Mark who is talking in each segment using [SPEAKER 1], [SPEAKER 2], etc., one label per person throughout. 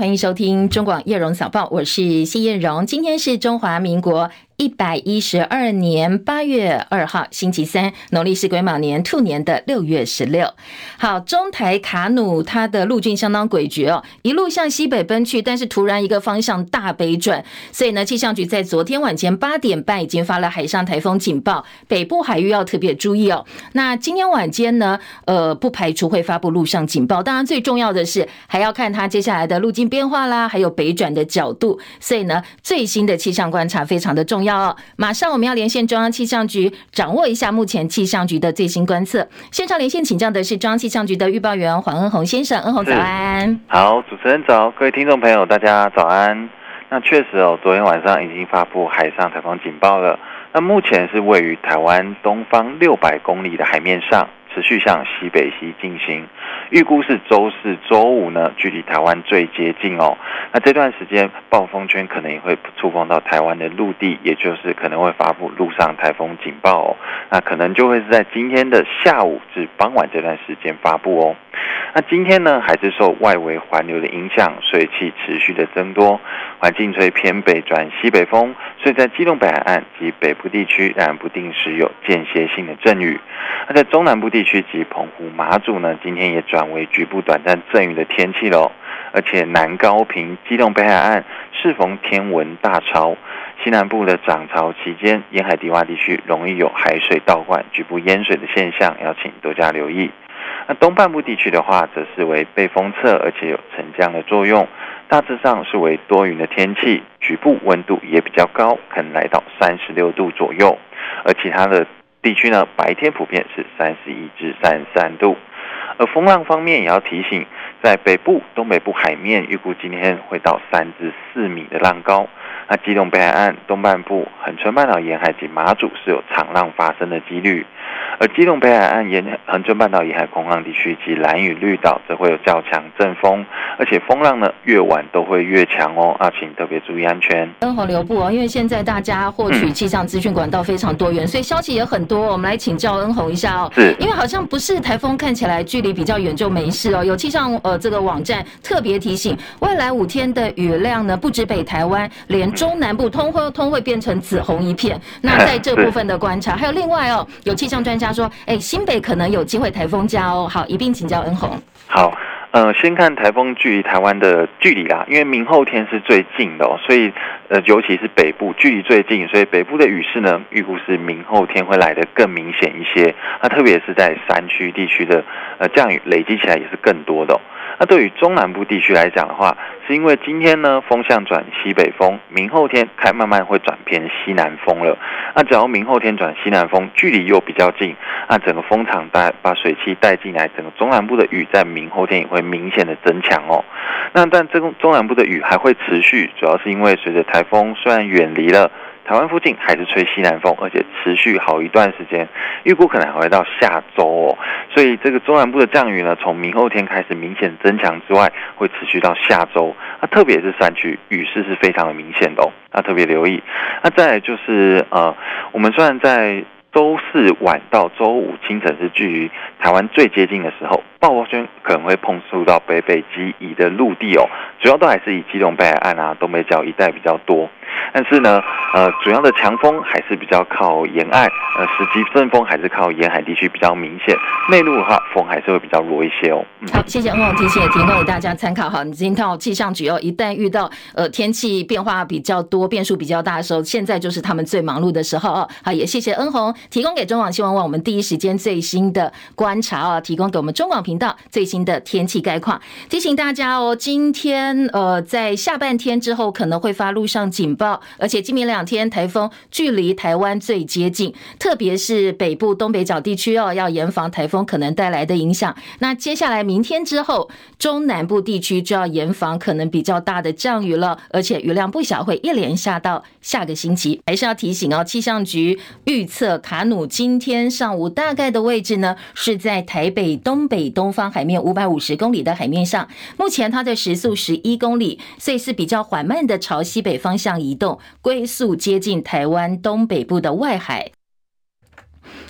[SPEAKER 1] 欢迎收听中广叶荣早报，我是谢艳荣，今天是中华民国。一百一十二年八月二号星期三，农历是癸卯年兔年的六月十六。好，中台卡努它的路径相当诡谲哦，一路向西北奔去，但是突然一个方向大北转，所以呢，气象局在昨天晚间八点半已经发了海上台风警报，北部海域要特别注意哦。那今天晚间呢，呃，不排除会发布陆上警报。当然，最重要的是还要看它接下来的路径变化啦，还有北转的角度。所以呢，最新的气象观察非常的重要。要，马上我们要连线中央气象局，掌握一下目前气象局的最新观测。现场连线请教的是中央气象局的预报员黄恩宏先生，恩宏早安。
[SPEAKER 2] 好，主持人早，各位听众朋友大家早安。那确实哦，昨天晚上已经发布海上台风警报了。那目前是位于台湾东方六百公里的海面上。持续向西北西进行，预估是周四、周五呢，距离台湾最接近哦。那这段时间，暴风圈可能也会触碰到台湾的陆地，也就是可能会发布陆上台风警报哦。那可能就会是在今天的下午至傍晚这段时间发布哦。那今天呢，还是受外围环流的影响，水汽持续的增多，环境吹偏北转西北风，所以在基隆北海岸及北部地区，仍然不定时有间歇性的阵雨。那在中南部地区及澎湖、马祖呢，今天也转为局部短暂阵雨的天气喽。而且南高屏、基隆北海岸适逢天文大潮，西南部的涨潮期间，沿海低洼地区容易有海水倒灌、局部淹水的现象，要请多加留意。那东半部地区的话，则是为背风侧，而且有沉降的作用，大致上是为多云的天气，局部温度也比较高，可能来到三十六度左右。而其他的地区呢，白天普遍是三十一至三十三度。而风浪方面也要提醒，在北部、东北部海面，预估今天会到三至四米的浪高。那基隆北海岸东半部、恒春半岛沿海及马祖是有长浪发生的几率。而基隆北海岸沿恒春半岛沿海空旷地区及蓝屿绿岛则会有较强阵风，而且风浪呢越晚都会越强哦，啊，请特别注意安全。
[SPEAKER 1] 恩宏留步哦，因为现在大家获取气象资讯管道非常多元，嗯、所以消息也很多。我们来请教恩宏一下哦，
[SPEAKER 2] 是，
[SPEAKER 1] 因为好像不是台风看起来距离比较远就没事哦。有气象呃这个网站特别提醒，未来五天的雨量呢，不止北台湾，连中南部通会通会变成紫红一片。那在这部分的观察，还有另外哦，有气象专专家。说：“哎，新北可能有机会台风加哦。”好，一并请教恩宏。
[SPEAKER 2] 好，呃，先看台风距离台湾的距离啦，因为明后天是最近的哦，所以呃，尤其是北部距离最近，所以北部的雨势呢，预估是明后天会来的更明显一些。那特别是在山区地区的呃降雨累积起来也是更多的哦。那对于中南部地区来讲的话，是因为今天呢风向转西北风，明后天开慢慢会转偏西南风了。那只要明后天转西南风，距离又比较近，那整个风场带把水汽带进来，整个中南部的雨在明后天也会明显的增强哦。那但这个中南部的雨还会持续，主要是因为随着台风虽然远离了。台湾附近还是吹西南风，而且持续好一段时间，预估可能还会到下周哦。所以这个中南部的降雨呢，从明后天开始明显增强之外，会持续到下周。那特别是山区雨势是非常的明显的哦，那特别留意。那再来就是呃，我们虽然在周四晚到周五清晨是距离台湾最接近的时候，暴风圈可能会碰触到北北基以的陆地哦，主要都还是以基隆北海岸啊、东北角一带比较多。但是呢，呃，主要的强风还是比较靠沿岸，呃，实际阵风还是靠沿海地区比较明显。内陆的话，风还是会比较弱一些哦。
[SPEAKER 1] 好，谢谢恩红提醒，也提供给大家参考哈。你今天到气象局哦，一旦遇到呃天气变化比较多、变数比较大的时候，现在就是他们最忙碌的时候哦。好，也谢谢恩红提供给中广新闻网我们第一时间最新的观察哦，提供给我们中广频道最新的天气概况。提醒大家哦，今天呃在下半天之后可能会发陆上警报。而且今明两天台风距离台湾最接近，特别是北部东北角地区哦，要严防台风可能带来的影响。那接下来明天之后，中南部地区就要严防可能比较大的降雨了，而且雨量不小，会一连下到下个星期。还是要提醒哦，气象局预测卡努今天上午大概的位置呢，是在台北东北东方海面五百五十公里的海面上，目前它的时速十一公里，所以是比较缓慢的朝西北方向移移动。龟速接近台湾东北部的外海。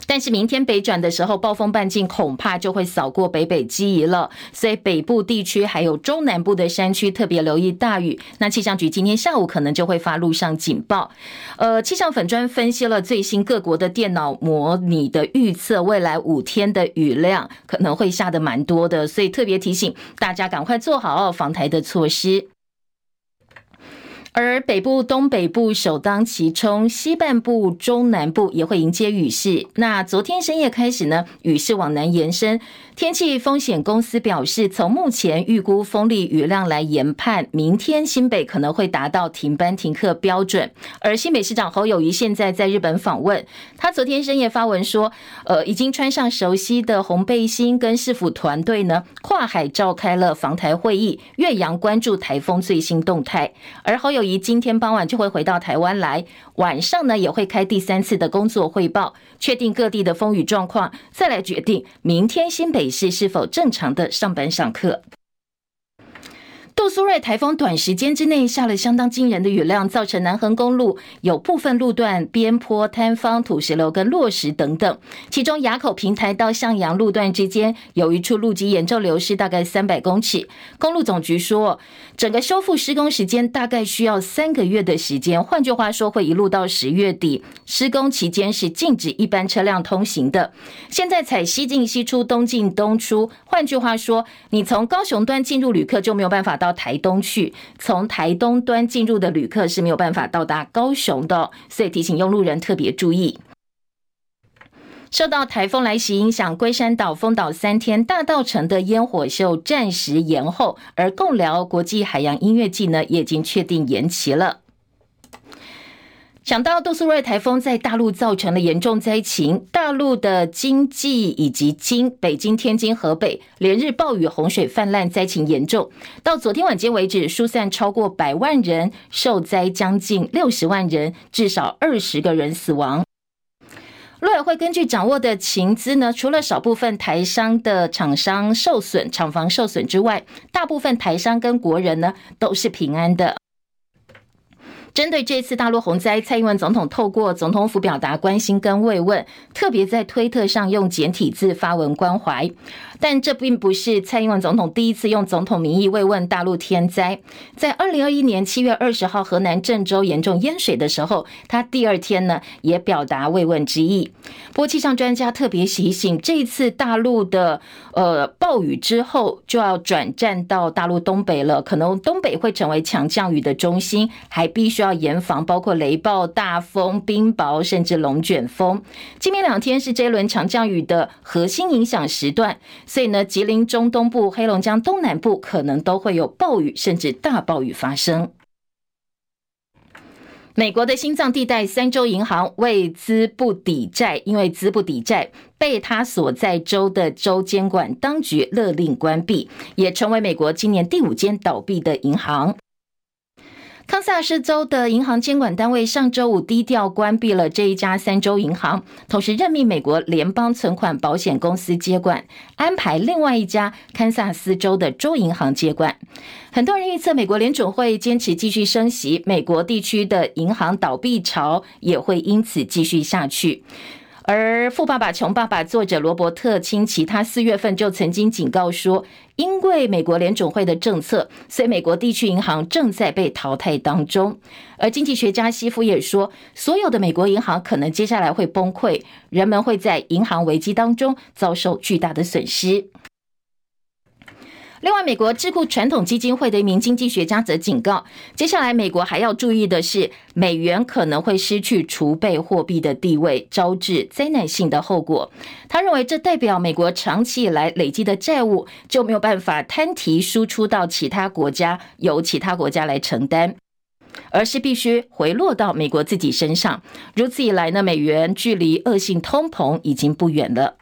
[SPEAKER 1] 但是明天北转的时候，暴风半径恐怕就会扫过北北基宜了，所以北部地区还有中南部的山区特别留意大雨。那气象局今天下午可能就会发路上警报。呃，气象粉专分析了最新各国的电脑模拟的预测，未来五天的雨量可能会下得蛮多的，所以特别提醒大家赶快做好防台的措施。而北部、东北部首当其冲，西半部、中南部也会迎接雨势。那昨天深夜开始呢，雨势往南延伸。天气风险公司表示，从目前预估风力雨量来研判，明天新北可能会达到停班停课标准。而新北市长侯友谊现在在日本访问，他昨天深夜发文说，呃，已经穿上熟悉的红背心，跟市府团队呢跨海召开了防台会议，岳阳关注台风最新动态。而侯友谊今天傍晚就会回到台湾来，晚上呢也会开第三次的工作汇报，确定各地的风雨状况，再来决定明天新北是是否正常的上班上课？杜苏芮台风短时间之内下了相当惊人的雨量，造成南横公路有部分路段边坡坍方、土石流跟落石等等。其中垭口平台到向阳路段之间有一处路基严重流失，大概三百公尺。公路总局说，整个修复施工时间大概需要三个月的时间，换句话说，会一路到十月底。施工期间是禁止一般车辆通行的。现在采西进西出、东进东出，换句话说，你从高雄端进入旅客就没有办法到。台东去，从台东端进入的旅客是没有办法到达高雄的，所以提醒用路人特别注意。受到台风来袭影响，龟山岛、封岛三天大道城的烟火秀暂时延后，而共寮国际海洋音乐季呢，也已经确定延期了。想到杜苏芮台风在大陆造成了严重灾情，大陆的经济以及京、北京、天津、河北连日暴雨、洪水泛滥，灾情严重。到昨天晚间为止，疏散超过百万人，受灾将近六十万人，至少二十个人死亡。陆委会根据掌握的情资呢，除了少部分台商的厂商受损、厂房受损之外，大部分台商跟国人呢都是平安的。针对这次大陆洪灾，蔡英文总统透过总统府表达关心跟慰问，特别在推特上用简体字发文关怀。但这并不是蔡英文总统第一次用总统名义慰问大陆天灾。在二零二一年七月二十号河南郑州严重淹水的时候，他第二天呢也表达慰问之意。不过气象专家特别提醒，这一次大陆的呃暴雨之后就要转战到大陆东北了，可能东北会成为强降雨的中心，还必须。要严防包括雷暴、大风、冰雹，甚至龙卷风。今明两天是这一轮强降雨的核心影响时段，所以呢，吉林中东部、黑龙江东南部可能都会有暴雨，甚至大暴雨发生。美国的心脏地带三州银行为资不抵债，因为资不抵债，被他所在州的州监管当局勒令关闭，也成为美国今年第五间倒闭的银行。康萨斯州的银行监管单位上周五低调关闭了这一家三州银行，同时任命美国联邦存款保险公司接管，安排另外一家堪萨斯州的州银行接管。很多人预测，美国联准会坚持继续升息，美国地区的银行倒闭潮也会因此继续下去。而《富爸爸穷爸爸》作者罗伯特清崎，他四月份就曾经警告说，因为美国联准会的政策，所以美国地区银行正在被淘汰当中。而经济学家西夫也说，所有的美国银行可能接下来会崩溃，人们会在银行危机当中遭受巨大的损失。另外，美国智库传统基金会的一名经济学家则警告，接下来美国还要注意的是，美元可能会失去储备货币的地位，招致灾难性的后果。他认为，这代表美国长期以来累积的债务就没有办法摊提输出到其他国家，由其他国家来承担，而是必须回落到美国自己身上。如此一来呢，美元距离恶性通膨已经不远了。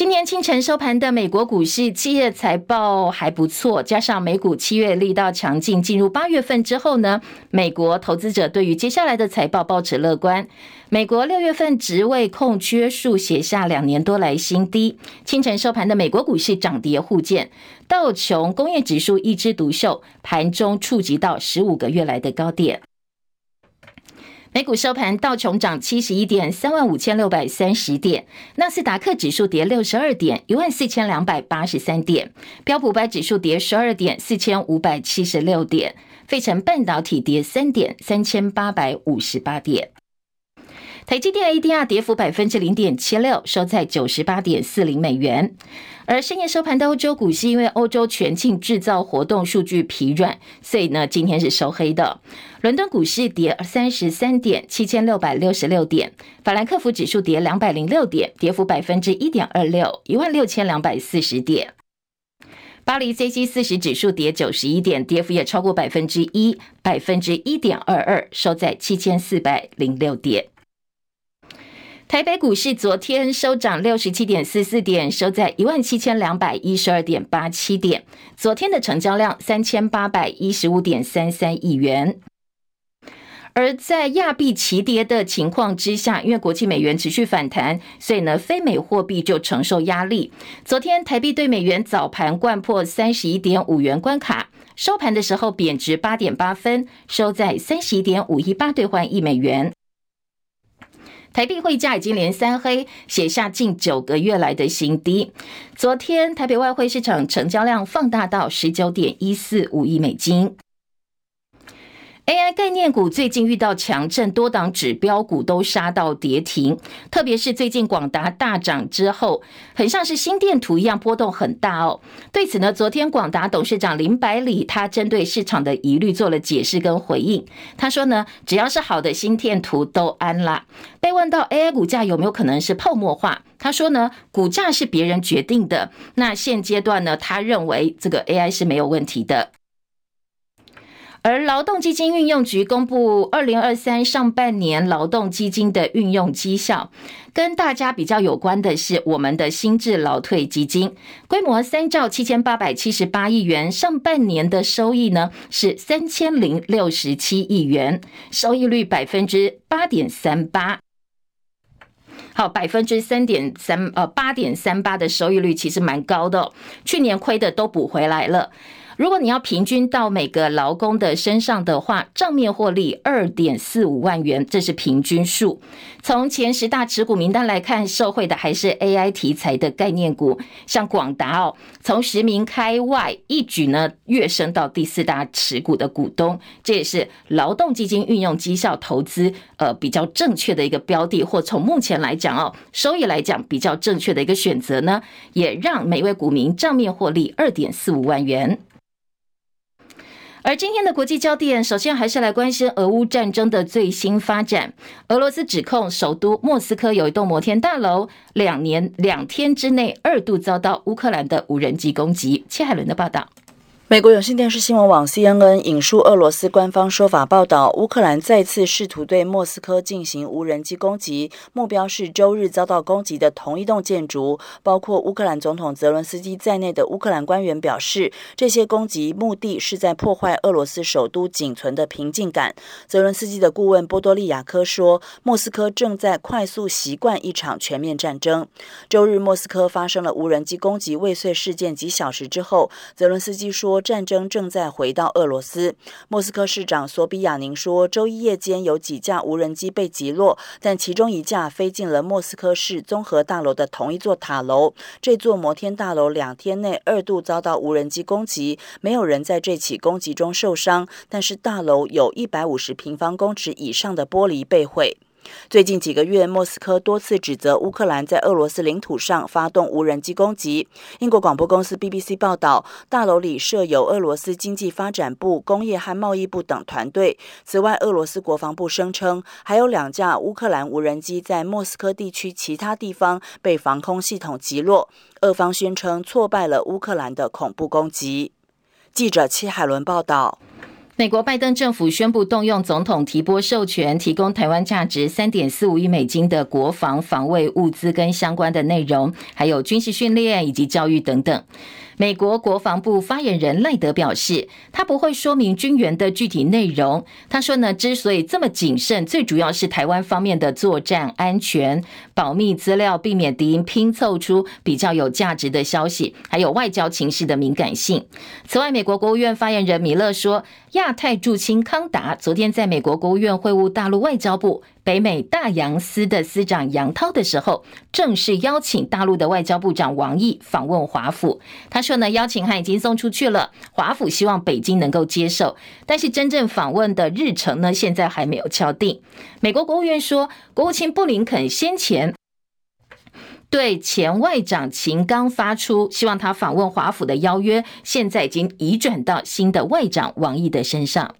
[SPEAKER 1] 今天清晨收盘的美国股市，七月财报还不错，加上美股七月力道强劲，进入八月份之后呢，美国投资者对于接下来的财报保持乐观。美国六月份职位空缺数写下两年多来新低。清晨收盘的美国股市涨跌互见，道琼工业指数一枝独秀，盘中触及到十五个月来的高点。美股收盘，道琼涨七十一点，三万五千六百三十点；纳斯达克指数跌六十二点，一万四千两百八十三点；标普百指数跌十二点，四千五百七十六点；费城半导体跌三点，三千八百五十八点。台积电 ADR 跌幅百分之零点七六，收在九十八点四零美元。而深夜收盘的欧洲股市，因为欧洲全境制造活动数据疲软，所以呢，今天是收黑的。伦敦股市跌三十三点，七千六百六十六点；法兰克福指数跌两百零六点，跌幅百分之一点二六，一万六千两百四十点。巴黎 CAC 四十指数跌九十一点，跌幅也超过百分之一，百分之一点二二，收在七千四百零六点。台北股市昨天收涨六十七点四四点，收在一万七千两百一十二点八七点。昨天的成交量三千八百一十五点三三亿元。而在亚币齐跌的情况之下，因为国际美元持续反弹，所以呢，非美货币就承受压力。昨天台币对美元早盘掼破三十一点五元关卡，收盘的时候贬值八点八分，收在三十一点五一八兑换一美元。台币汇价已经连三黑，写下近九个月来的新低。昨天台北外汇市场成交量放大到十九点一四五亿美金。AI 概念股最近遇到强震，多档指标股都杀到跌停。特别是最近广达大涨之后，很像是心电图一样波动很大哦。对此呢，昨天广达董事长林百里他针对市场的疑虑做了解释跟回应。他说呢，只要是好的心电图都安啦。被问到 AI 股价有没有可能是泡沫化，他说呢，股价是别人决定的。那现阶段呢，他认为这个 AI 是没有问题的。而劳动基金运用局公布二零二三上半年劳动基金的运用绩效，跟大家比较有关的是我们的新制劳退基金，规模三兆七千八百七十八亿元，上半年的收益呢是三千零六十七亿元，收益率百分之八点三八。好，百分之三点三呃八点三八的收益率其实蛮高的，去年亏的都补回来了。如果你要平均到每个劳工的身上的话，账面获利二点四五万元，这是平均数。从前十大持股名单来看，受惠的还是 AI 题材的概念股，像广达哦，从十名开外一举呢跃升到第四大持股的股东，这也是劳动基金运用绩效投资呃比较正确的一个标的，或从目前来讲哦，收益来讲比较正确的一个选择呢，也让每位股民账面获利二点四五万元。而今天的国际焦点，首先还是来关心俄乌战争的最新发展。俄罗斯指控首都莫斯科有一栋摩天大楼，两年两天之内二度遭到乌克兰的无人机攻击。切海伦的报道。
[SPEAKER 3] 美国有线电视新闻网 CNN 引述俄罗斯官方说法报道，乌克兰再次试图对莫斯科进行无人机攻击，目标是周日遭到攻击的同一栋建筑。包括乌克兰总统泽伦斯基在内的乌克兰官员表示，这些攻击目的是在破坏俄罗斯首都仅存的平静感。泽伦斯基的顾问波多利亚科说，莫斯科正在快速习惯一场全面战争。周日，莫斯科发生了无人机攻击未遂事件几小时之后，泽伦斯基说。战争正在回到俄罗斯。莫斯科市长索比亚宁说，周一夜间有几架无人机被击落，但其中一架飞进了莫斯科市综合大楼的同一座塔楼。这座摩天大楼两天内二度遭到无人机攻击，没有人在这起攻击中受伤，但是大楼有一百五十平方公尺以上的玻璃被毁。最近几个月，莫斯科多次指责乌克兰在俄罗斯领土上发动无人机攻击。英国广播公司 BBC 报道，大楼里设有俄罗斯经济发展部、工业和贸易部等团队。此外，俄罗斯国防部声称，还有两架乌克兰无人机在莫斯科地区其他地方被防空系统击落。俄方宣称挫败了乌克兰的恐怖攻击。记者戚海伦报道。
[SPEAKER 1] 美国拜登政府宣布动用总统提拨授权，提供台湾价值三点四五亿美金的国防防卫物资跟相关的内容，还有军事训练以及教育等等。美国国防部发言人赖德表示，他不会说明军援的具体内容。他说呢，之所以这么谨慎，最主要是台湾方面的作战安全、保密资料，避免敌营拼凑出比较有价值的消息，还有外交情势的敏感性。此外，美国国务院发言人米勒说，亚太驻青康达昨天在美国国务院会晤大陆外交部北美大洋司的司长杨涛的时候，正式邀请大陆的外交部长王毅访问华府。他说呢，邀请函已经送出去了，华府希望北京能够接受，但是真正访问的日程呢，现在还没有敲定。美国国务院说，国务卿布林肯先前。对前外长秦刚发出希望他访问华府的邀约，现在已经移转到新的外长王毅的身上。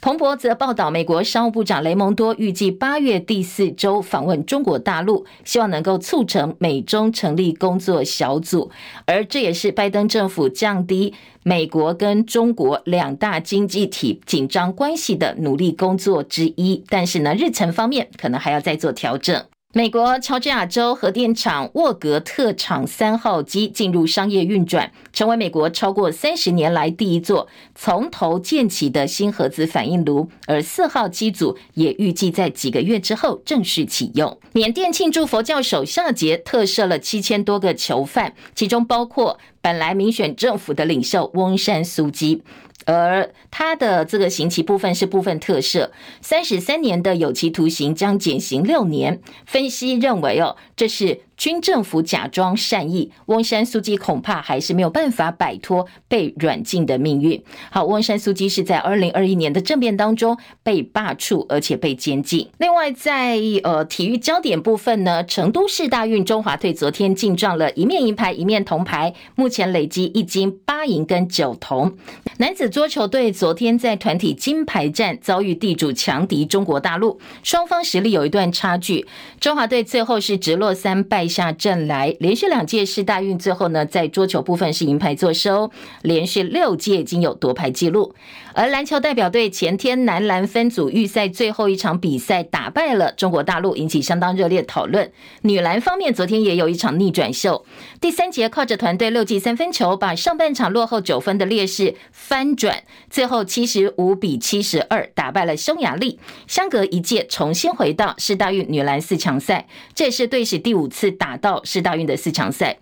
[SPEAKER 1] 彭博则报道，美国商务部长雷蒙多预计八月第四周访问中国大陆，希望能够促成美中成立工作小组，而这也是拜登政府降低美国跟中国两大经济体紧张关系的努力工作之一。但是呢，日程方面可能还要再做调整。美国乔治亚州核电厂沃格特厂三号机进入商业运转，成为美国超过三十年来第一座从头建起的新核子反应炉。而四号机组也预计在几个月之后正式启用。缅甸庆祝佛教首孝节，特赦了七千多个囚犯，其中包括本来民选政府的领袖翁山苏姬。而他的这个刑期部分是部分特赦，三十三年的有期徒刑将减刑六年。分析认为，哦，这是。军政府假装善意，翁山苏姬恐怕还是没有办法摆脱被软禁的命运。好，翁山苏姬是在二零二一年的政变当中被罢黜，而且被监禁。另外在，在呃体育焦点部分呢，成都市大运中华队昨天进账了一面银牌，一面铜牌，目前累积一金八银跟九铜。男子桌球队昨天在团体金牌战遭遇地主强敌中国大陆，双方实力有一段差距。中华队最后是直落三败。下阵来，连续两届世大运，最后呢，在桌球部分是银牌坐收，连续六届已经有夺牌记录。而篮球代表队前天男篮分组预赛最后一场比赛打败了中国大陆，引起相当热烈讨论。女篮方面，昨天也有一场逆转秀，第三节靠着团队六记三分球，把上半场落后九分的劣势翻转，最后七十五比七十二打败了匈牙利，相隔一届重新回到世大运女篮四强赛，这也是队史第五次打到世大运的四强赛。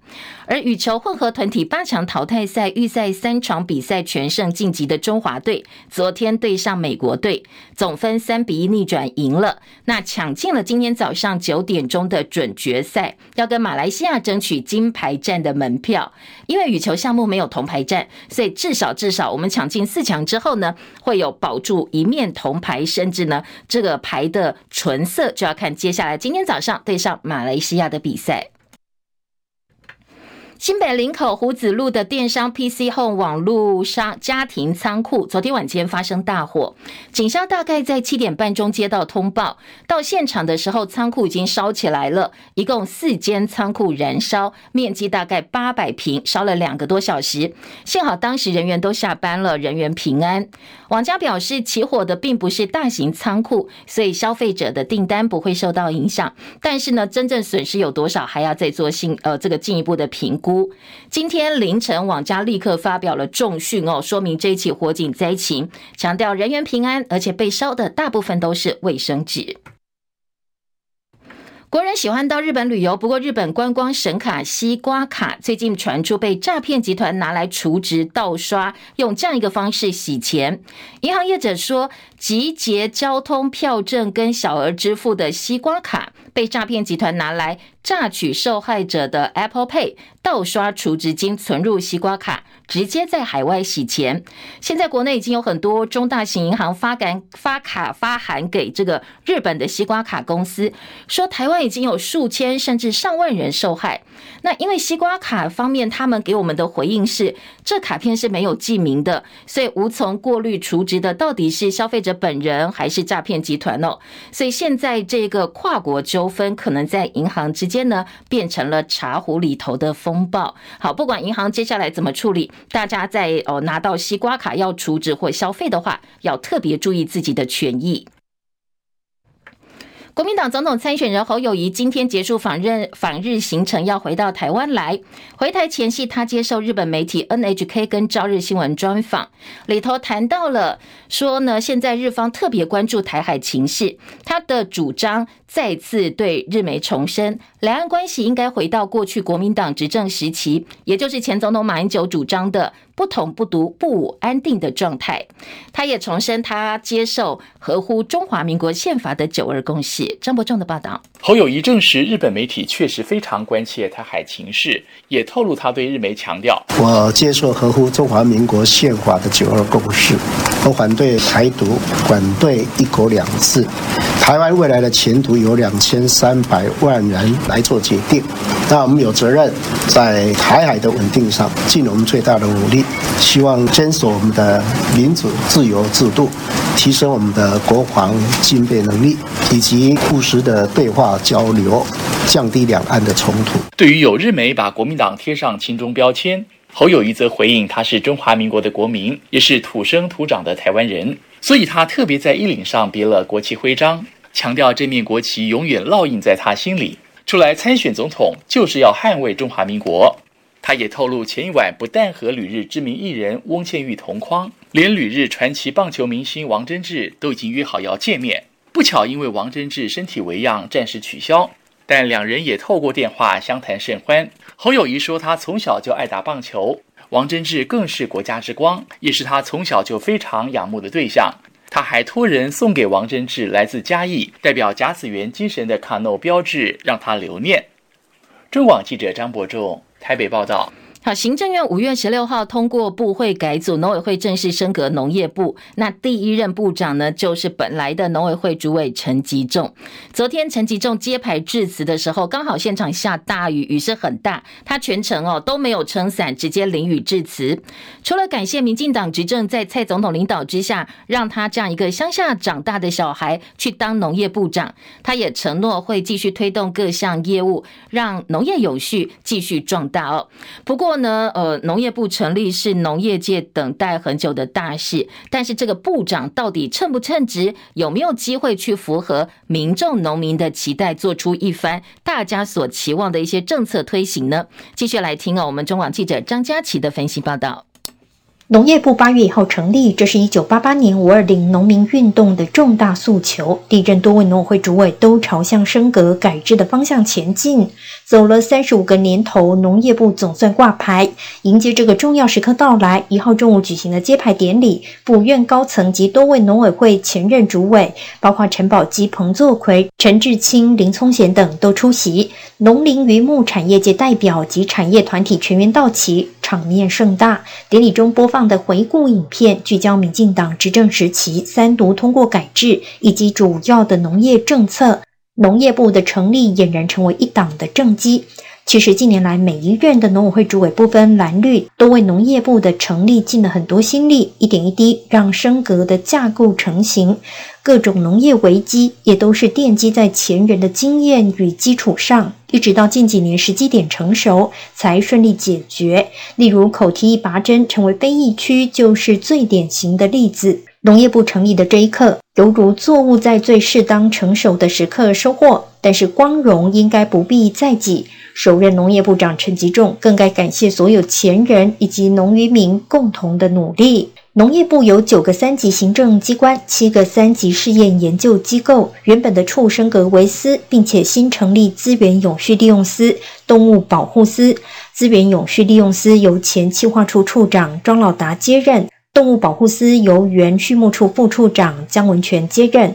[SPEAKER 1] 而羽球混合团体八强淘汰赛预赛三场比赛全胜晋级的中华队，昨天对上美国队，总分三比一逆转赢了，那抢进了今天早上九点钟的准决赛，要跟马来西亚争取金牌战的门票。因为羽球项目没有铜牌战，所以至少至少我们抢进四强之后呢，会有保住一面铜牌，甚至呢这个牌的纯色就要看接下来今天早上对上马来西亚的比赛。新北林口湖子路的电商 PC Home 网络商家庭仓库，昨天晚间发生大火，警消大概在七点半钟接到通报，到现场的时候，仓库已经烧起来了，一共四间仓库燃烧，面积大概八百坪，烧了两个多小时，幸好当时人员都下班了，人员平安。网家表示，起火的并不是大型仓库，所以消费者的订单不会受到影响，但是呢，真正损失有多少，还要再做新呃这个进一步的评估。今天凌晨，网家立刻发表了重讯哦，说明这起火警灾情，强调人员平安，而且被烧的大部分都是卫生纸。国人喜欢到日本旅游，不过日本观光神卡西瓜卡最近传出被诈骗集团拿来储值盗刷，用这样一个方式洗钱。银行业者说，集结交通票证跟小额支付的西瓜卡被诈骗集团拿来榨取受害者的 Apple Pay，盗刷储值金存入西瓜卡。直接在海外洗钱。现在国内已经有很多中大型银行发感发卡发函给这个日本的西瓜卡公司，说台湾已经有数千甚至上万人受害。那因为西瓜卡方面，他们给我们的回应是，这卡片是没有记名的，所以无从过滤储值的到底是消费者本人还是诈骗集团哦。所以现在这个跨国纠纷可能在银行之间呢，变成了茶壶里头的风暴。好，不管银行接下来怎么处理。大家在哦拿到西瓜卡要处置或消费的话，要特别注意自己的权益。国民党总统参选人侯友谊今天结束访日访日行程，要回到台湾来。回台前夕，他接受日本媒体 NHK 跟朝日新闻专访，里头谈到了说呢，现在日方特别关注台海情势，他的主张再次对日媒重申，两岸关系应该回到过去国民党执政时期，也就是前总统马英九主张的。不统不独不武安定的状态，他也重申他接受合乎中华民国宪法的九二共识。张伯仲的报道，
[SPEAKER 4] 侯友谊证实日本媒体确实非常关切台海情势，也透露他对日媒强调：
[SPEAKER 5] 我接受合乎中华民国宪法的九二共识，我反对台独，反对一国两制。台湾未来的前途有两千三百万人来做决定，那我们有责任在台海的稳定上尽我们最大的努力。希望坚守我们的民主自由制度，提升我们的国防军备能力，以及务实的对话交流，降低两岸的冲突。
[SPEAKER 4] 对于有日媒把国民党贴上亲中标签，侯友宜则回应，他是中华民国的国民，也是土生土长的台湾人，所以他特别在衣领上别了国旗徽章，强调这面国旗永远烙印在他心里。出来参选总统，就是要捍卫中华民国。他也透露，前一晚不但和旅日知名艺人翁倩玉同框，连旅日传奇棒球明星王贞治都已经约好要见面。不巧，因为王贞治身体为恙，暂时取消。但两人也透过电话相谈甚欢。侯友谊说，他从小就爱打棒球，王贞治更是国家之光，也是他从小就非常仰慕的对象。他还托人送给王贞治来自嘉义代表甲子园精神的卡诺标志，让他留念。中广记者张伯仲。台北报道。
[SPEAKER 1] 好，行政院五月十六号通过部会改组，农委会正式升格农业部。那第一任部长呢，就是本来的农委会主委陈吉仲。昨天陈吉仲揭牌致辞的时候，刚好现场下大雨，雨势很大，他全程哦都没有撑伞，直接淋雨致辞。除了感谢民进党执政在蔡总统领导之下，让他这样一个乡下长大的小孩去当农业部长，他也承诺会继续推动各项业务，让农业永续继续壮大哦。不过，呢，呃，农业部成立是农业界等待很久的大事，但是这个部长到底称不称职，有没有机会去符合民众农民的期待，做出一番大家所期望的一些政策推行呢？继续来听哦，我们中广记者张佳琪的分析报道。
[SPEAKER 6] 农业部八月一号成立，这是一九八八年五二零农民运动的重大诉求。地震多位农委会主委都朝向升格改制的方向前进，走了三十五个年头，农业部总算挂牌，迎接这个重要时刻到来。一号中午举行的揭牌典礼，府院高层及多位农委会前任主委，包括陈宝基、彭作奎、陈志清、林聪贤等都出席。农林渔牧产业界代表及产业团体全员到齐。场面盛大，典礼中播放的回顾影片聚焦民进党执政时期三读通过改制以及主要的农业政策，农业部的成立俨然成为一党的政绩。其实近年来每一任的农委会主委不分蓝绿，都为农业部的成立尽了很多心力，一点一滴让升格的架构成型。各种农业危机也都是奠基在前人的经验与基础上，一直到近几年时机点成熟才顺利解决。例如口蹄疫拔针成为非疫区，就是最典型的例子。农业部成立的这一刻，犹如作物在最适当成熟的时刻收获，但是光荣应该不必在己。首任农业部长陈吉仲更该感谢所有前人以及农渔民共同的努力。农业部有九个三级行政机关，七个三级试验研究机构。原本的畜生格为司，并且新成立资源永续利用司、动物保护司。资源永续利用司由前企划处处长庄老达接任，动物保护司由原畜牧处副处长姜文全接任。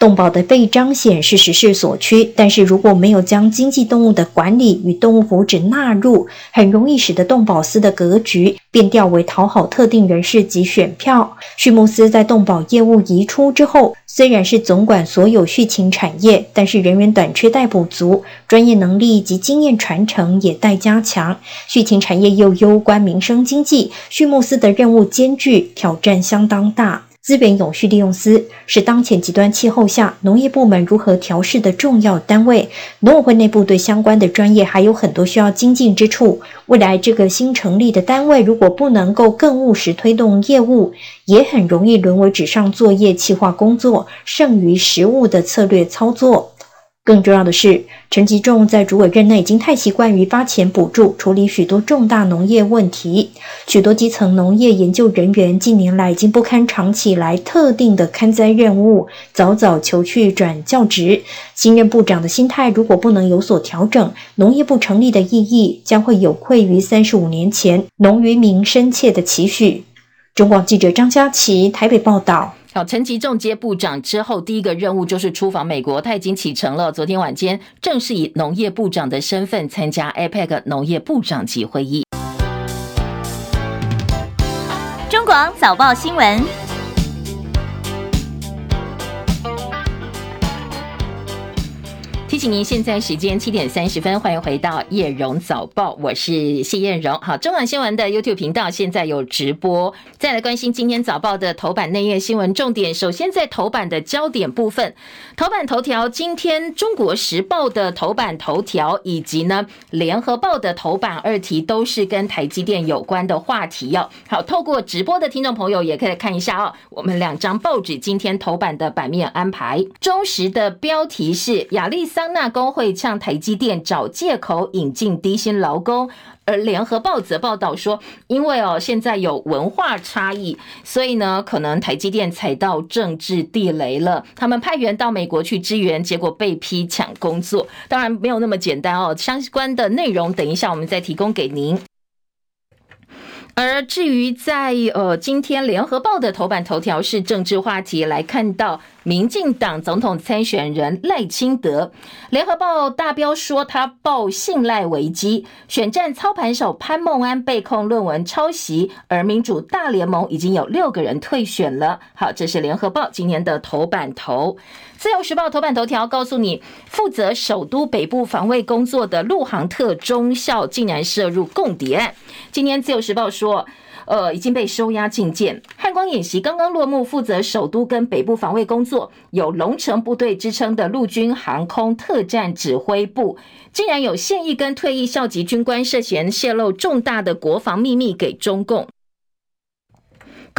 [SPEAKER 6] 动保的被彰显是时势所趋，但是如果没有将经济动物的管理与动物福祉纳入，很容易使得动保司的格局变调为讨好特定人士及选票。畜牧司在动保业务移出之后，虽然是总管所有畜禽产业，但是人员短缺待补足，专业能力及经验传承也待加强。畜禽产业又攸关民生经济，畜牧司的任务艰巨，挑战相当大。资源永续利用司是当前极端气候下农业部门如何调试的重要单位。农委会内部对相关的专业还有很多需要精进之处。未来这个新成立的单位如果不能够更务实推动业务，也很容易沦为纸上作业、企划工作，剩余实务的策略操作。更重要的是，陈吉仲在主委任内已经太习惯于发钱补助处理许多重大农业问题，许多基层农业研究人员近年来已经不堪长期来特定的看灾任务，早早求去转教职。新任部长的心态如果不能有所调整，农业部成立的意义将会有愧于三十五年前农渔民深切的期许。中广记者张佳琪台北报道。
[SPEAKER 1] 好，陈吉仲接部长之后，第一个任务就是出访美国，他已经启程了。昨天晚间正式以农业部长的身份参加 APEC 农业部长级会议。
[SPEAKER 7] 中广早报新闻。
[SPEAKER 1] 提醒您，现在时间七点三十分，欢迎回到叶荣早报，我是谢艳荣。好，中广新闻的 YouTube 频道现在有直播。再来关心今天早报的头版内页新闻重点。首先在头版的焦点部分，头版头条，今天中国时报的头版头条以及呢联合报的头版二题都是跟台积电有关的话题。要好，透过直播的听众朋友也可以看一下哦。我们两张报纸今天头版的版面安排，中时的标题是亚利桑。纳工会向台积电找借口引进低薪劳工，而联合报则报道说，因为哦现在有文化差异，所以呢可能台积电踩到政治地雷了。他们派员到美国去支援，结果被批抢工作。当然没有那么简单哦，相关的内容等一下我们再提供给您。而至于在呃今天联合报的头版头条是政治话题，来看到。民进党总统参选人赖清德，联合报大标说他报信赖危机，选战操盘手潘孟安被控论文抄袭，而民主大联盟已经有六个人退选了。好，这是联合报今年的头版头。自由时报头版头条告诉你，负责首都北部防卫工作的陆航特中校竟然涉入共谍案。今天自由时报说。呃，已经被收押禁见。汉光演习刚刚落幕，负责首都跟北部防卫工作、有“龙城部队”之称的陆军航空特战指挥部，竟然有现役跟退役校级军官涉嫌泄露重大的国防秘密给中共。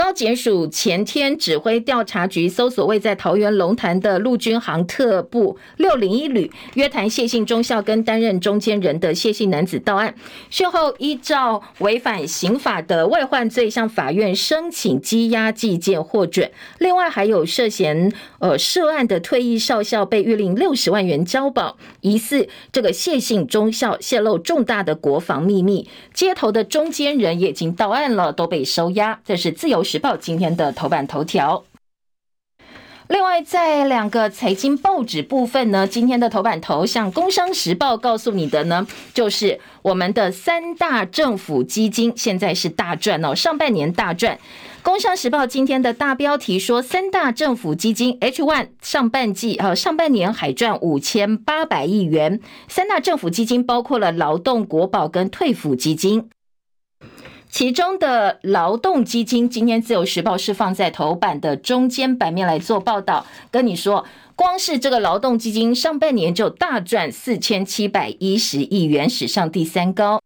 [SPEAKER 1] 高检署前天指挥调查局搜索位在桃园龙潭的陆军航特部六零一旅，约谈谢姓中校跟担任中间人的谢姓男子到案。事后依照违反刑法的外患罪，向法院申请羁押寄件获准。另外还有涉嫌呃涉案的退役少校被諭令六十万元交保，疑似这个谢姓中校泄露重大的国防秘密。接头的中间人也已经到案了，都被收押。这是自由时报今天的头版头条。另外，在两个财经报纸部分呢，今天的头版头，像《工商时报》告诉你的呢，就是我们的三大政府基金现在是大赚哦，上半年大赚。《工商时报》今天的大标题说，三大政府基金 H one 上半季呃上半年海赚五千八百亿元。三大政府基金包括了劳动、国保跟退抚基金。其中的劳动基金，今天自由时报是放在头版的中间版面来做报道，跟你说，光是这个劳动基金上半年就大赚四千七百一十亿元，史上第三高。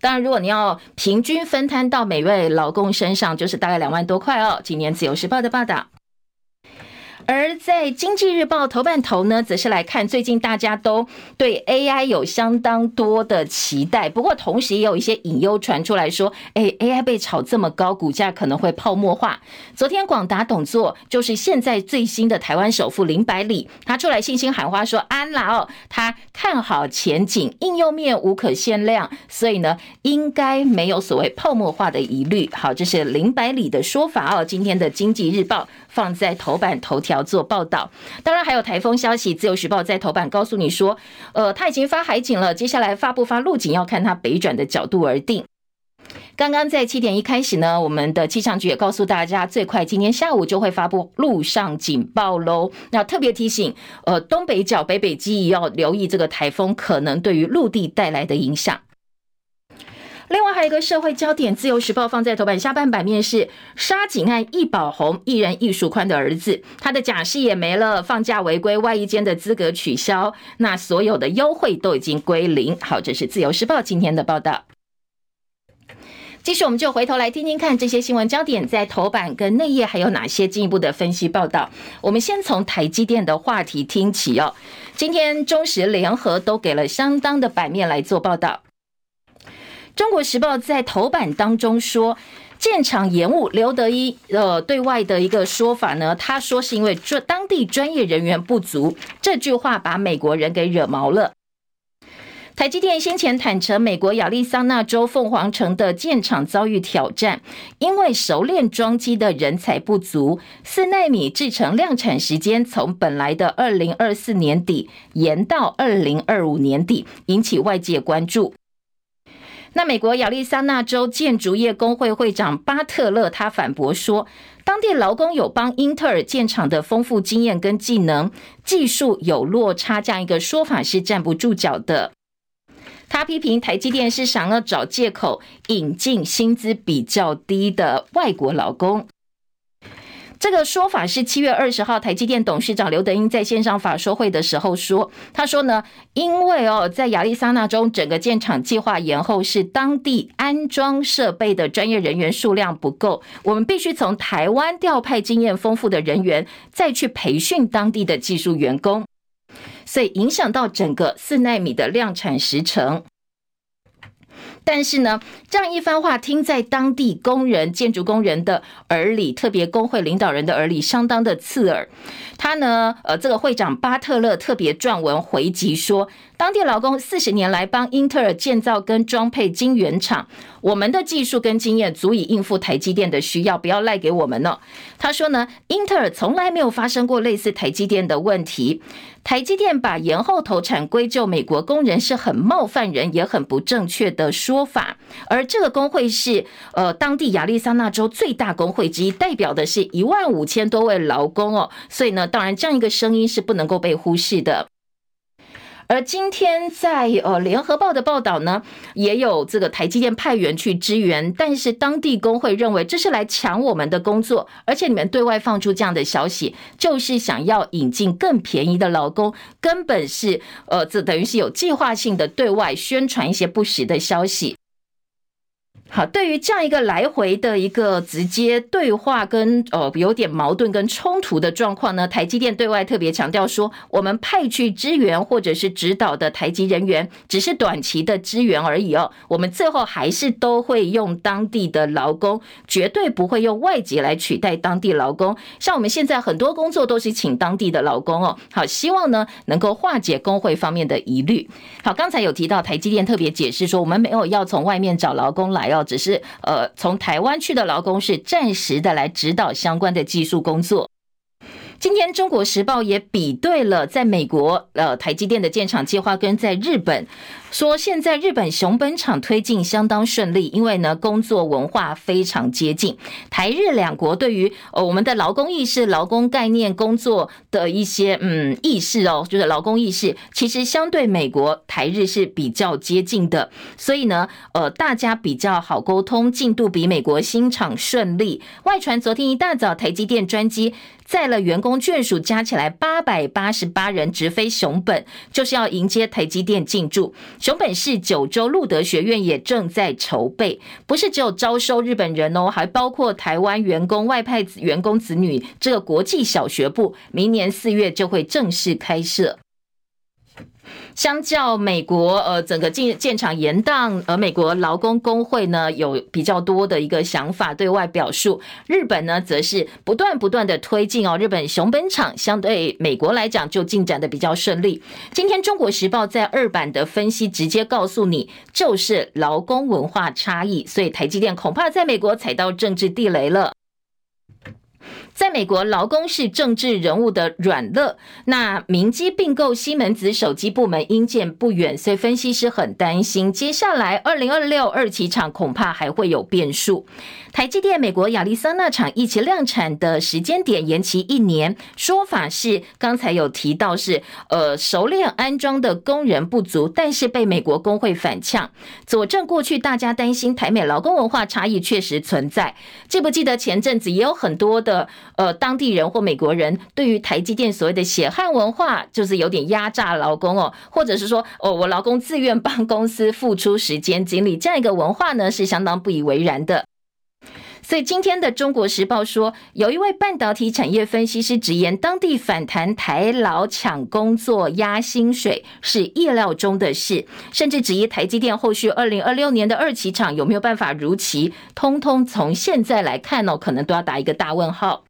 [SPEAKER 1] 当然，如果你要平均分摊到每位劳工身上，就是大概两万多块哦。今年自由时报的报道。而在《经济日报》头版头呢，则是来看最近大家都对 AI 有相当多的期待，不过同时也有一些隐忧传出来说，哎，AI 被炒这么高，股价可能会泡沫化。昨天广达董座就是现在最新的台湾首富林百里，他出来信心喊话说，安啦哦，他看好前景，应用面无可限量，所以呢，应该没有所谓泡沫化的疑虑。好，这是林百里的说法哦。今天的《经济日报》放在头版头条。做报道，当然还有台风消息。自由时报在头版告诉你说，呃，他已经发海警了，接下来发不发陆警要看他北转的角度而定。刚刚在七点一开始呢，我们的气象局也告诉大家，最快今天下午就会发布陆上警报喽。那特别提醒，呃，东北角、北北基要留意这个台风可能对于陆地带来的影响。另外还有一个社会焦点，《自由时报》放在头版下半版面是杀警案，易宝红艺人易淑宽的儿子，他的假释也没了，放假违规，外衣间的资格取消，那所有的优惠都已经归零。好，这是《自由时报》今天的报道。继续，我们就回头来听听看这些新闻焦点在头版跟内页还有哪些进一步的分析报道。我们先从台积电的话题听起哦。今天中时联合都给了相当的版面来做报道。中国时报在头版当中说，建厂延误，刘德一呃对外的一个说法呢，他说是因为专当地专业人员不足，这句话把美国人给惹毛了。台积电先前坦承，美国亚利桑那州凤凰城的建厂遭遇挑战，因为熟练装机的人才不足，四奈米制程量产时间从本来的二零二四年底延到二零二五年底，引起外界关注。那美国亚利桑那州建筑业工会会长巴特勒他反驳说，当地劳工有帮英特尔建厂的丰富经验跟技能，技术有落差，这样一个说法是站不住脚的。他批评台积电是想要找借口引进薪资比较低的外国劳工。这个说法是七月二十号台积电董事长刘德英在线上法说会的时候说，他说呢，因为哦，在亚利桑那州整个建厂计划延后，是当地安装设备的专业人员数量不够，我们必须从台湾调派经验丰富的人员，再去培训当地的技术员工。所以影响到整个四奈米的量产时程。但是呢，这样一番话听在当地工人、建筑工人的耳里，特别工会领导人的耳里，相当的刺耳。他呢，呃，这个会长巴特勒特别撰文回击说，当地劳工四十年来帮英特尔建造跟装配晶圆厂，我们的技术跟经验足以应付台积电的需要，不要赖给我们了。他说呢，英特尔从来没有发生过类似台积电的问题。台积电把延后投产归咎美国工人是很冒犯人，也很不正确的说法。而这个工会是呃当地亚利桑那州最大工会之一，代表的是一万五千多位劳工哦。所以呢，当然这样一个声音是不能够被忽视的。而今天在呃联合报的报道呢，也有这个台积电派员去支援，但是当地工会认为这是来抢我们的工作，而且你们对外放出这样的消息，就是想要引进更便宜的劳工，根本是呃这等于是有计划性的对外宣传一些不实的消息。好，对于这样一个来回的一个直接对话跟呃有点矛盾跟冲突的状况呢，台积电对外特别强调说，我们派去支援或者是指导的台籍人员只是短期的支援而已哦，我们最后还是都会用当地的劳工，绝对不会用外籍来取代当地劳工。像我们现在很多工作都是请当地的劳工哦。好，希望呢能够化解工会方面的疑虑。好，刚才有提到台积电特别解释说，我们没有要从外面找劳工来哦。只是呃，从台湾去的劳工是暂时的来指导相关的技术工作。今天《中国时报》也比对了在美国呃台积电的建厂计划跟在日本。说现在日本熊本厂推进相当顺利，因为呢工作文化非常接近。台日两国对于呃我们的劳工意识、劳工概念、工作的一些嗯意识哦，就是劳工意识，其实相对美国台日是比较接近的，所以呢呃大家比较好沟通，进度比美国新厂顺利。外传昨天一大早台积电专机载了员工眷属加起来八百八十八人直飞熊本，就是要迎接台积电进驻。熊本市九州路德学院也正在筹备，不是只有招收日本人哦，还包括台湾员工、外派员工子女。这个国际小学部明年四月就会正式开设。相较美国，呃，整个建建厂延宕，而美国劳工工会呢有比较多的一个想法对外表述。日本呢，则是不断不断的推进哦。日本熊本厂相对美国来讲就进展的比较顺利。今天中国时报在二版的分析直接告诉你，就是劳工文化差异，所以台积电恐怕在美国踩到政治地雷了。在美国，劳工是政治人物的软肋。那明基并购西门子手机部门，因见不远，所以分析师很担心，接下来二零二六二期厂恐怕还会有变数。台积电美国亚利桑那厂一期量产的时间点延期一年，说法是刚才有提到是呃熟练安装的工人不足，但是被美国工会反呛，佐证过去大家担心台美劳工文化差异确实存在。记不记得前阵子也有很多。的呃当地人或美国人对于台积电所谓的血汗文化，就是有点压榨劳工哦，或者是说哦，我劳工自愿帮公司付出时间精力，这样一个文化呢，是相当不以为然的。所以今天的《中国时报》说，有一位半导体产业分析师直言，当地反弹台劳抢工作、压薪水是意料中的事，甚至质疑台积电后续二零二六年的二期厂有没有办法如期，通通从现在来看哦，可能都要打一个大问号。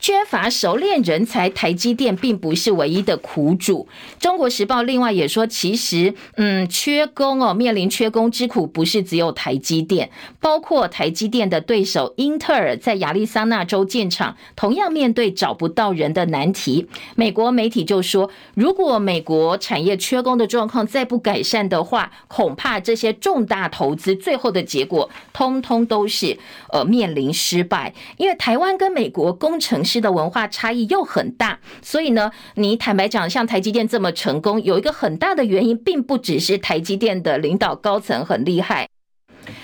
[SPEAKER 1] 缺乏熟练人才，台积电并不是唯一的苦主。中国时报另外也说，其实，嗯，缺工哦，面临缺工之苦，不是只有台积电，包括台积电的对手英特尔在亚利桑那州建厂，同样面对找不到人的难题。美国媒体就说，如果美国产业缺工的状况再不改善的话，恐怕这些重大投资最后的结果，通通都是呃面临失败，因为台湾跟美国工程。是的文化差异又很大，所以呢，你坦白讲，像台积电这么成功，有一个很大的原因，并不只是台积电的领导高层很厉害。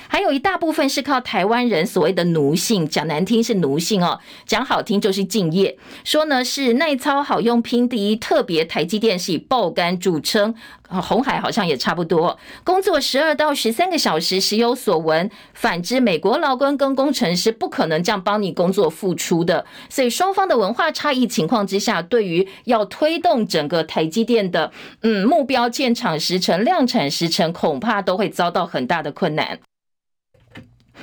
[SPEAKER 1] 还有一大部分是靠台湾人所谓的奴性，讲难听是奴性哦，讲好听就是敬业。说呢是耐操、好用、拼第一，特别台积电是以爆肝著称，红海好像也差不多，工作十二到十三个小时，时有所闻。反之，美国劳工跟工程师不可能这样帮你工作付出的。所以双方的文化差异情况之下，对于要推动整个台积电的嗯目标建厂时程、量产时程，恐怕都会遭到很大的困难。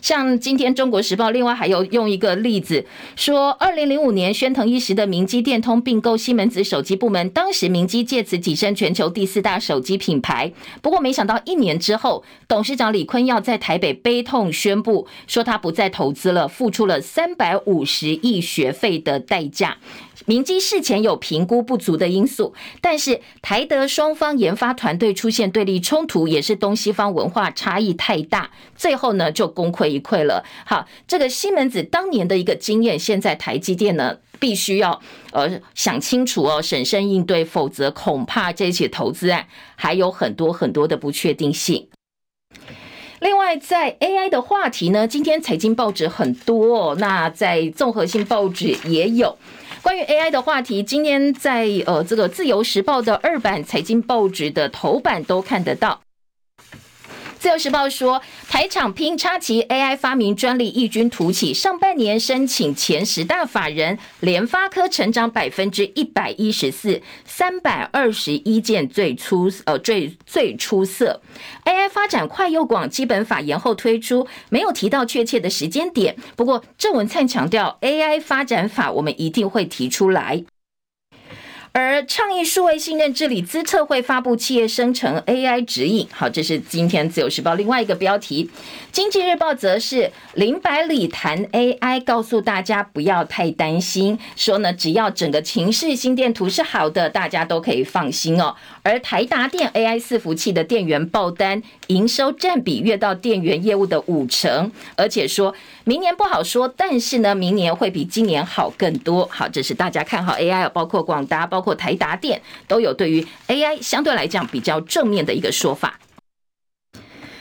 [SPEAKER 1] 像今天《中国时报》另外还有用一个例子说，二零零五年宣腾一时的明基电通并购西门子手机部门，当时明基借此跻身全球第四大手机品牌。不过没想到一年之后，董事长李坤耀在台北悲痛宣布，说他不再投资了，付出了三百五十亿学费的代价。明基事前有评估不足的因素，但是台德双方研发团队出现对立冲突，也是东西方文化差异太大，最后呢就功亏一篑了。好，这个西门子当年的一个经验，现在台积电呢必须要呃想清楚哦，审慎应对，否则恐怕这些投资案还有很多很多的不确定性。另外，在 AI 的话题呢，今天财经报纸很多，哦那在综合性报纸也有。关于 AI 的话题，今天在呃这个自由时报的二版财经报纸的头版都看得到。自由时报说，台厂拼插旗 AI 发明专利异军突起，上半年申请前十大法人，联发科成长百分之一百一十四，三百二十一件最出呃最最出色。AI 发展快又广，基本法延后推出，没有提到确切的时间点。不过郑文灿强调，AI 发展法我们一定会提出来。而倡议数位信任治理资策会发布企业生成 AI 指引，好，这是今天自由时报另外一个标题。经济日报则是林百里谈 AI，告诉大家不要太担心，说呢，只要整个情势心电图是好的，大家都可以放心哦。而台达电 AI 伺服器的电源爆单营收占比跃到电源业务的五成，而且说明年不好说，但是呢，明年会比今年好更多。好，这是大家看好 AI，包括广达，包括台达电，都有对于 AI 相对来讲比较正面的一个说法。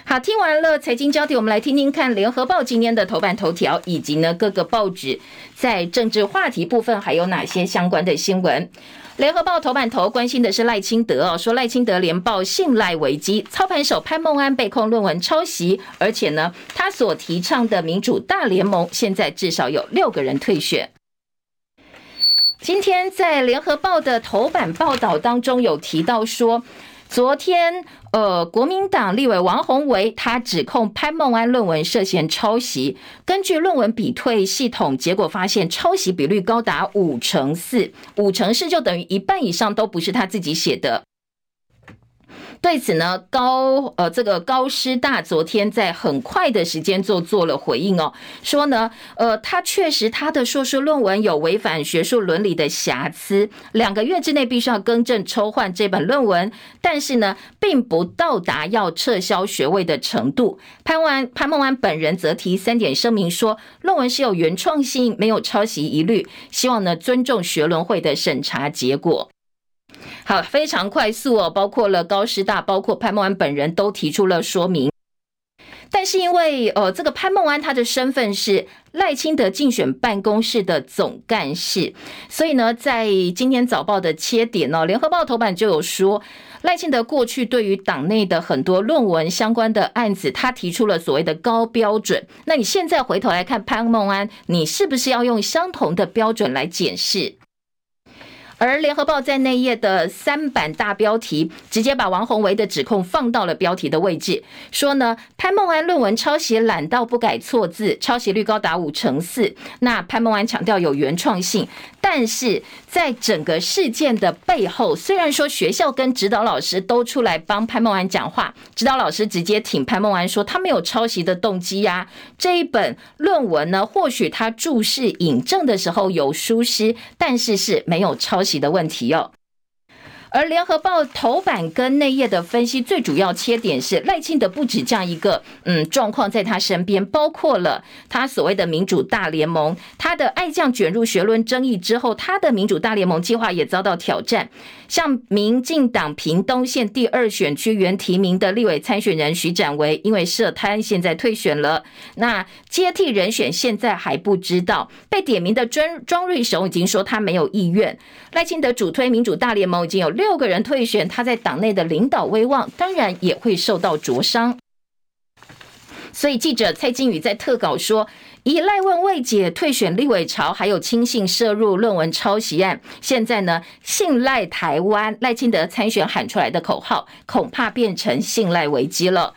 [SPEAKER 1] 好，听完了财经焦点，我们来听听看联合报今天的头版头条，以及呢各个报纸在政治话题部分还有哪些相关的新闻。联合报头版头关心的是赖清德哦，说赖清德连报信赖危机，操盘手潘孟安被控论文抄袭，而且呢他所提倡的民主大联盟现在至少有六个人退选。今天在联合报的头版报道当中有提到说，昨天。呃，国民党立委王宏维他指控潘孟安论文涉嫌抄袭，根据论文比对系统结果发现，抄袭比率高达五成四，五成四就等于一半以上都不是他自己写的。对此呢，高呃这个高师大昨天在很快的时间就做了回应哦，说呢，呃，他确实他的硕士论文有违反学术伦理的瑕疵，两个月之内必须要更正抽换这本论文，但是呢，并不到达要撤销学位的程度。潘孟安潘孟安本人则提三点声明说，论文是有原创性，没有抄袭疑虑，希望呢尊重学伦会的审查结果。好，非常快速哦，包括了高师大，包括潘孟安本人都提出了说明。但是因为呃，这个潘孟安他的身份是赖清德竞选办公室的总干事，所以呢，在今天早报的切点呢，联合报头版就有说，赖清德过去对于党内的很多论文相关的案子，他提出了所谓的高标准。那你现在回头来看潘孟安，你是不是要用相同的标准来检视？而联合报在内页的三版大标题，直接把王鸿薇的指控放到了标题的位置，说呢，潘孟安论文抄袭懒到不改错字，抄袭率高达五成四。那潘孟安强调有原创性。但是在整个事件的背后，虽然说学校跟指导老师都出来帮潘孟安讲话，指导老师直接挺潘孟安说他没有抄袭的动机呀。这一本论文呢，或许他注释引证的时候有疏失，但是是没有抄洗的问题哟。而联合报头版跟内页的分析，最主要切点是赖清德不止这样一个嗯状况在他身边，包括了他所谓的民主大联盟，他的爱将卷入学论争议之后，他的民主大联盟计划也遭到挑战。像民进党屏东县第二选区原提名的立委参选人徐展维，因为涉贪现在退选了，那接替人选现在还不知道。被点名的庄庄瑞雄已经说他没有意愿。赖清德主推民主大联盟已经有六个人退选，他在党内的领导威望当然也会受到灼伤。所以记者蔡金宇在特稿说。以赖问未解，退选立委潮，还有亲信涉入论文抄袭案，现在呢，信赖台湾赖清德参选喊出来的口号，恐怕变成信赖危机了。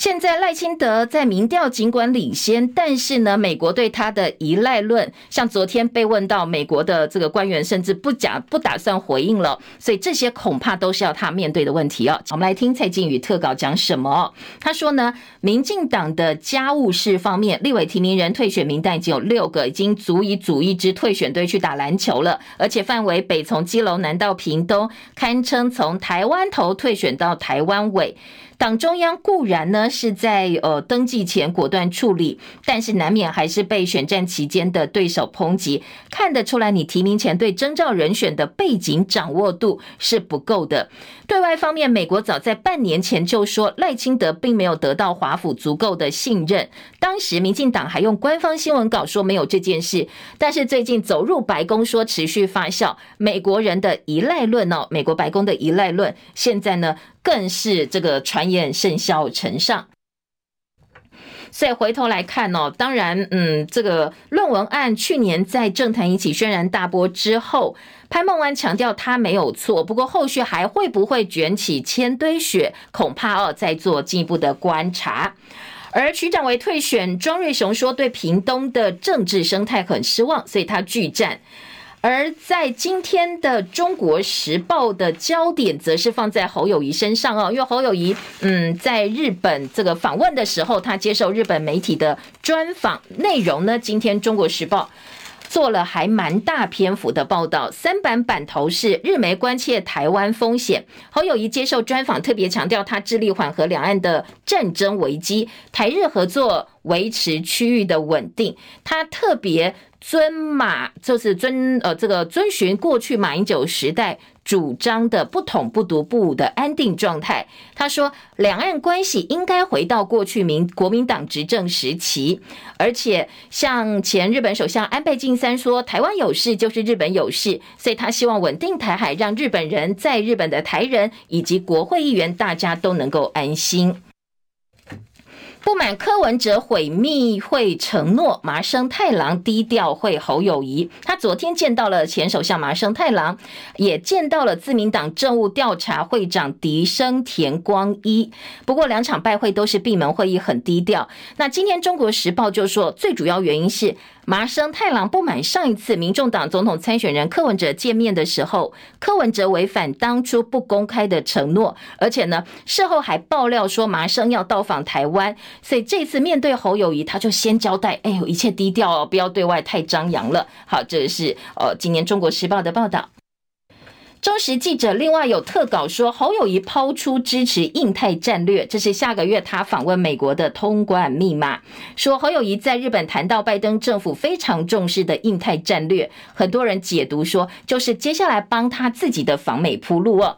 [SPEAKER 1] 现在赖清德在民调尽管领先，但是呢，美国对他的依赖论，像昨天被问到美国的这个官员，甚至不假不打算回应了，所以这些恐怕都是要他面对的问题哦。我们来听蔡金宇特稿讲什么？他说呢，民进党的家务事方面，立委提名人退选名单已经有六个，已经足以组一支退选队去打篮球了，而且范围北从基隆南到屏东，堪称从台湾头退选到台湾尾。党中央固然呢是在呃登记前果断处理，但是难免还是被选战期间的对手抨击，看得出来你提名前对征召人选的背景掌握度是不够的。对外方面，美国早在半年前就说赖清德并没有得到华府足够的信任，当时民进党还用官方新闻稿说没有这件事，但是最近走入白宫说持续发酵，美国人的依赖论哦，美国白宫的依赖论现在呢？更是这个传言甚嚣尘上，所以回头来看哦，当然，嗯，这个论文案去年在政坛引起轩然大波之后，潘孟安强调他没有错，不过后续还会不会卷起千堆雪，恐怕要再做进一步的观察。而徐展维退选，庄瑞雄说对屏东的政治生态很失望，所以他拒战。而在今天的《中国时报》的焦点，则是放在侯友宜身上哦，因为侯友宜，嗯，在日本这个访问的时候，他接受日本媒体的专访，内容呢，今天《中国时报》做了还蛮大篇幅的报道，三版版头是日媒关切台湾风险，侯友宜接受专访，特别强调他致力缓和两岸的战争危机，台日合作维持区域的稳定，他特别。遵马就是遵呃这个遵循过去马英九时代主张的不统不独不武的安定状态。他说，两岸关系应该回到过去民国民党执政时期，而且像前日本首相安倍晋三说，台湾有事就是日本有事，所以他希望稳定台海，让日本人在日本的台人以及国会议员大家都能够安心。不满柯文哲毁密会承诺，麻生太郎低调会侯友谊。他昨天见到了前首相麻生太郎，也见到了自民党政务调查会长笛生田光一。不过两场拜会都是闭门会议，很低调。那今天中国时报就说，最主要原因是。麻生太郎不满上一次民众党总统参选人柯文哲见面的时候，柯文哲违反当初不公开的承诺，而且呢，事后还爆料说麻生要到访台湾，所以这次面对侯友谊，他就先交代，哎呦，一切低调哦，不要对外太张扬了。好，这是呃，今年中国时报的报道。中时记者另外有特稿说，侯友谊抛出支持印太战略，这是下个月他访问美国的通关密码。说侯友谊在日本谈到拜登政府非常重视的印太战略，很多人解读说就是接下来帮他自己的访美铺路哦。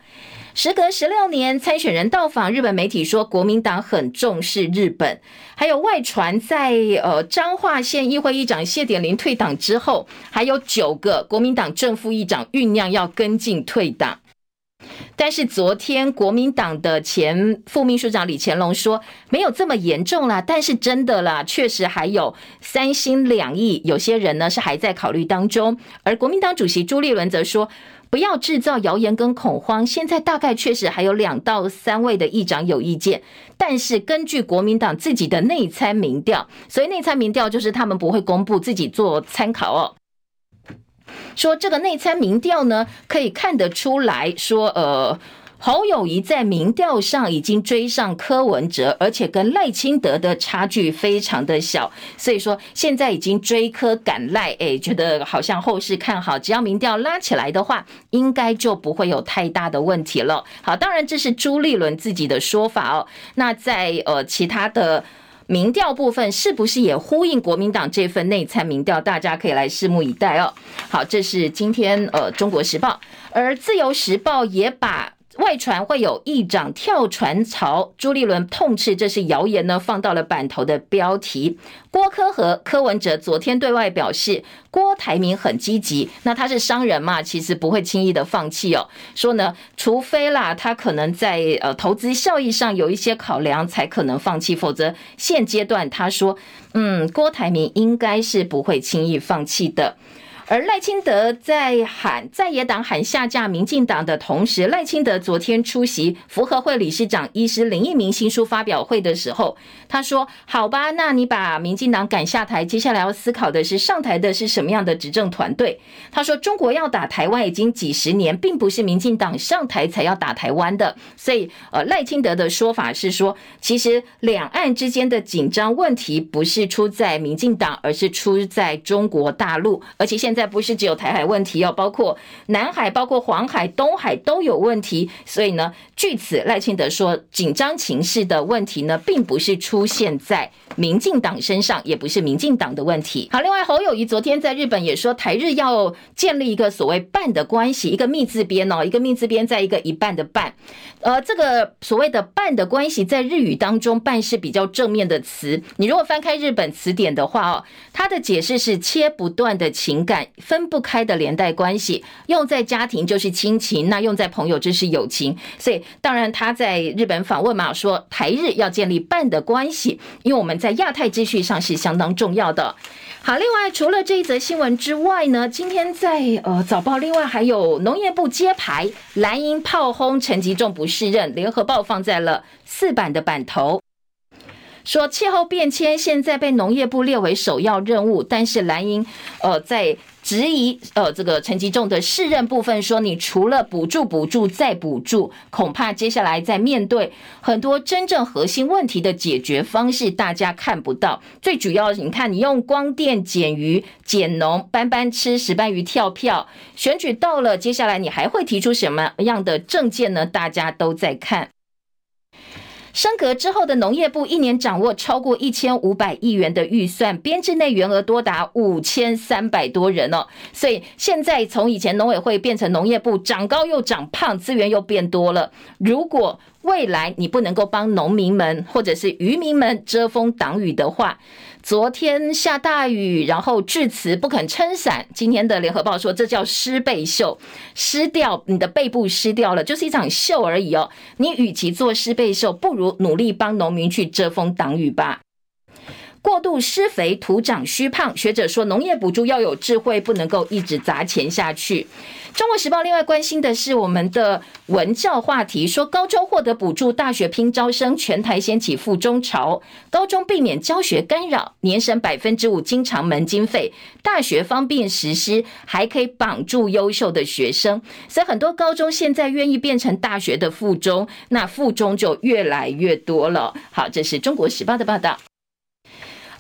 [SPEAKER 1] 时隔十六年，参选人到访日本，媒体说国民党很重视日本。还有外传，在呃彰化县议会议长谢点林退党之后，还有九个国民党正副议长酝酿要跟进退党。但是昨天国民党的前副秘书长李乾龙说，没有这么严重啦，但是真的啦，确实还有三心两意，有些人呢是还在考虑当中。而国民党主席朱立伦则说，不要制造谣言跟恐慌。现在大概确实还有两到三位的议长有意见，但是根据国民党自己的内参民调，所以内参民调就是他们不会公布，自己做参考哦。说这个内参民调呢，可以看得出来说，呃。侯友宜在民调上已经追上柯文哲，而且跟赖清德的差距非常的小，所以说现在已经追柯赶赖，哎，觉得好像后市看好，只要民调拉起来的话，应该就不会有太大的问题了。好，当然这是朱立伦自己的说法哦。那在呃其他的民调部分，是不是也呼应国民党这份内参民调？大家可以来拭目以待哦。好，这是今天呃中国时报，而自由时报也把。外传会有议长跳船潮，朱立伦痛斥这是谣言呢，放到了版头的标题。郭柯和柯文哲昨天对外表示，郭台铭很积极，那他是商人嘛，其实不会轻易的放弃哦。说呢，除非啦，他可能在呃投资效益上有一些考量，才可能放弃，否则现阶段他说，嗯，郭台铭应该是不会轻易放弃的。而赖清德在喊在野党喊下架民进党的同时，赖清德昨天出席福和会理事长医师林一鸣新书发表会的时候，他说：“好吧，那你把民进党赶下台，接下来要思考的是上台的是什么样的执政团队。”他说：“中国要打台湾已经几十年，并不是民进党上台才要打台湾的。”所以，呃，赖清德的说法是说，其实两岸之间的紧张问题不是出在民进党，而是出在中国大陆，而且现在。不是只有台海问题哦，包括南海、包括黄海、东海都有问题。所以呢，据此赖清德说，紧张情势的问题呢，并不是出现在民进党身上，也不是民进党的问题。好，另外侯友谊昨天在日本也说，台日要建立一个所谓“半”的关系，一个“密”字边哦，一个“密”字边，在一个一半的“半”。呃，这个所谓的“半”的关系，在日语当中，“半”是比较正面的词。你如果翻开日本词典的话哦，它的解释是切不断的情感。分不开的连带关系，用在家庭就是亲情，那用在朋友就是友情。所以，当然他在日本访问嘛，说台日要建立半的关系，因为我们在亚太秩序上是相当重要的。好，另外除了这一则新闻之外呢，今天在呃早报，另外还有农业部揭牌，蓝营炮轰陈吉仲不适任，联合报放在了四版的版头。说气候变迁现在被农业部列为首要任务，但是蓝营呃在质疑呃这个陈吉仲的适任部分，说你除了补助补助再补助，恐怕接下来在面对很多真正核心问题的解决方式，大家看不到。最主要你看你用光电减渔减农班班吃石斑鱼跳票，选举到了，接下来你还会提出什么样的政见呢？大家都在看。升格之后的农业部一年掌握超过一千五百亿元的预算，编制内员额多达五千三百多人哦。所以现在从以前农委会变成农业部，长高又长胖，资源又变多了。如果未来你不能够帮农民们或者是渔民们遮风挡雨的话，昨天下大雨，然后致辞不肯撑伞。今天的联合报说，这叫湿背秀，湿掉你的背部湿掉了，就是一场秀而已哦。你与其做湿背秀，不如努力帮农民去遮风挡雨吧。过度施肥，土长虚胖。学者说，农业补助要有智慧，不能够一直砸钱下去。中国时报另外关心的是我们的文教话题，说高中获得补助，大学拼招生，全台掀起复中潮。高中避免教学干扰，年省百分之五经常门经费，大学方便实施，还可以绑住优秀的学生。所以很多高中现在愿意变成大学的附中，那附中就越来越多了。好，这是中国时报的报道。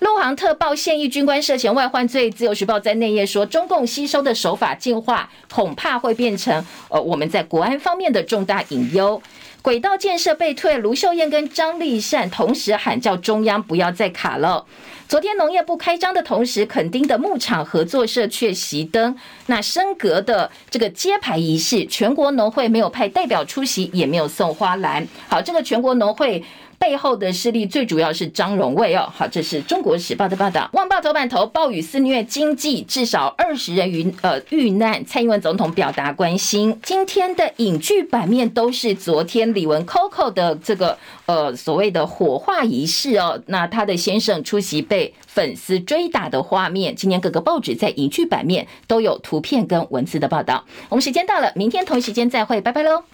[SPEAKER 1] 陆航特报现役军官涉嫌外患罪，自由时报在内页说，中共吸收的手法进化，恐怕会变成呃我们在国安方面的重大隐忧。轨道建设被退，卢秀燕跟张丽善同时喊叫中央不要再卡了。昨天农业部开张的同时，垦丁的牧场合作社却熄灯。那升格的这个揭牌仪式，全国农会没有派代表出席，也没有送花篮。好，这个全国农会。背后的势力最主要是张荣卫哦，好，这是中国时报的报道。旺报头版头，暴雨肆虐经济，至少二十人遇呃遇难，蔡英文总统表达关心。今天的影剧版面都是昨天李玟 Coco 的这个呃所谓的火化仪式哦，那他的先生出席被粉丝追打的画面。今天各个报纸在影剧版面都有图片跟文字的报道。我们时间到了，明天同一时间再会，拜拜喽。